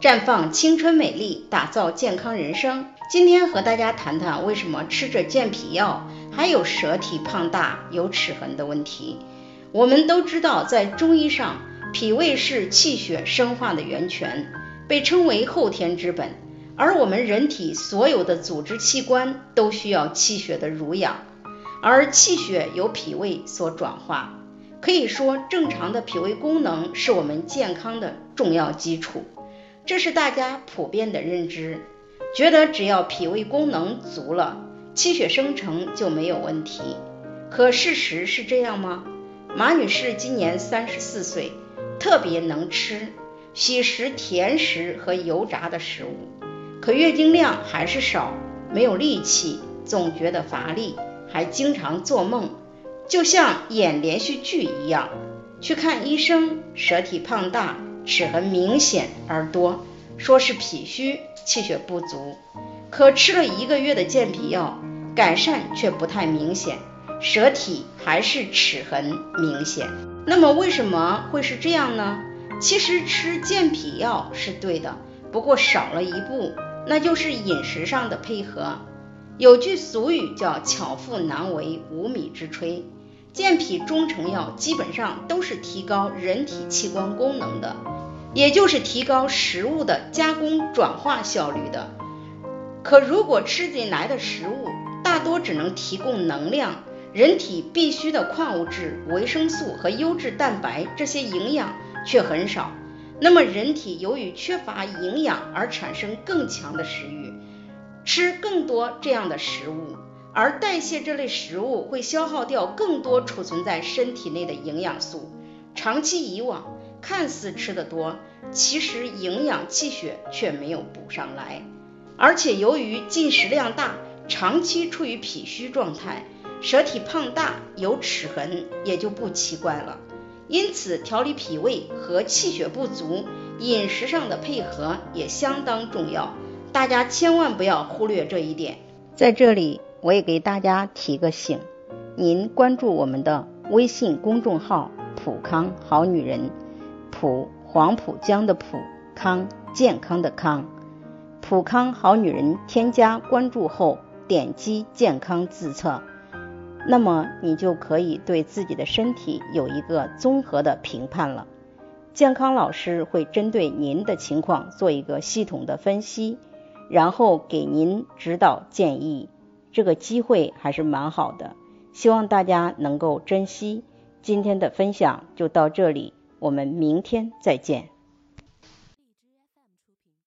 绽放青春美丽，打造健康人生。今天和大家谈谈为什么吃着健脾药还有舌体胖大、有齿痕的问题。我们都知道，在中医上，脾胃是气血生化的源泉，被称为后天之本。而我们人体所有的组织器官都需要气血的濡养，而气血由脾胃所转化。可以说，正常的脾胃功能是我们健康的重要基础。这是大家普遍的认知，觉得只要脾胃功能足了，气血生成就没有问题。可事实是这样吗？马女士今年三十四岁，特别能吃，喜食甜食和油炸的食物，可月经量还是少，没有力气，总觉得乏力，还经常做梦，就像演连续剧一样。去看医生，舌体胖大。齿痕明显而多，说是脾虚气血不足，可吃了一个月的健脾药，改善却不太明显，舌体还是齿痕明显。那么为什么会是这样呢？其实吃健脾药是对的，不过少了一步，那就是饮食上的配合。有句俗语叫巧妇难为无米之炊，健脾中成药基本上都是提高人体器官功能的。也就是提高食物的加工转化效率的。可如果吃进来的食物大多只能提供能量，人体必需的矿物质、维生素和优质蛋白这些营养却很少，那么人体由于缺乏营养而产生更强的食欲，吃更多这样的食物，而代谢这类食物会消耗掉更多储存在身体内的营养素，长期以往。看似吃的多，其实营养气血却没有补上来，而且由于进食量大，长期处于脾虚状态，舌体胖大有齿痕也就不奇怪了。因此，调理脾胃和气血不足，饮食上的配合也相当重要，大家千万不要忽略这一点。在这里，我也给大家提个醒，您关注我们的微信公众号“普康好女人”。普黄浦江的浦康健康的康，普康好女人添加关注后，点击健康自测，那么你就可以对自己的身体有一个综合的评判了。健康老师会针对您的情况做一个系统的分析，然后给您指导建议。这个机会还是蛮好的，希望大家能够珍惜。今天的分享就到这里。我们明天再见。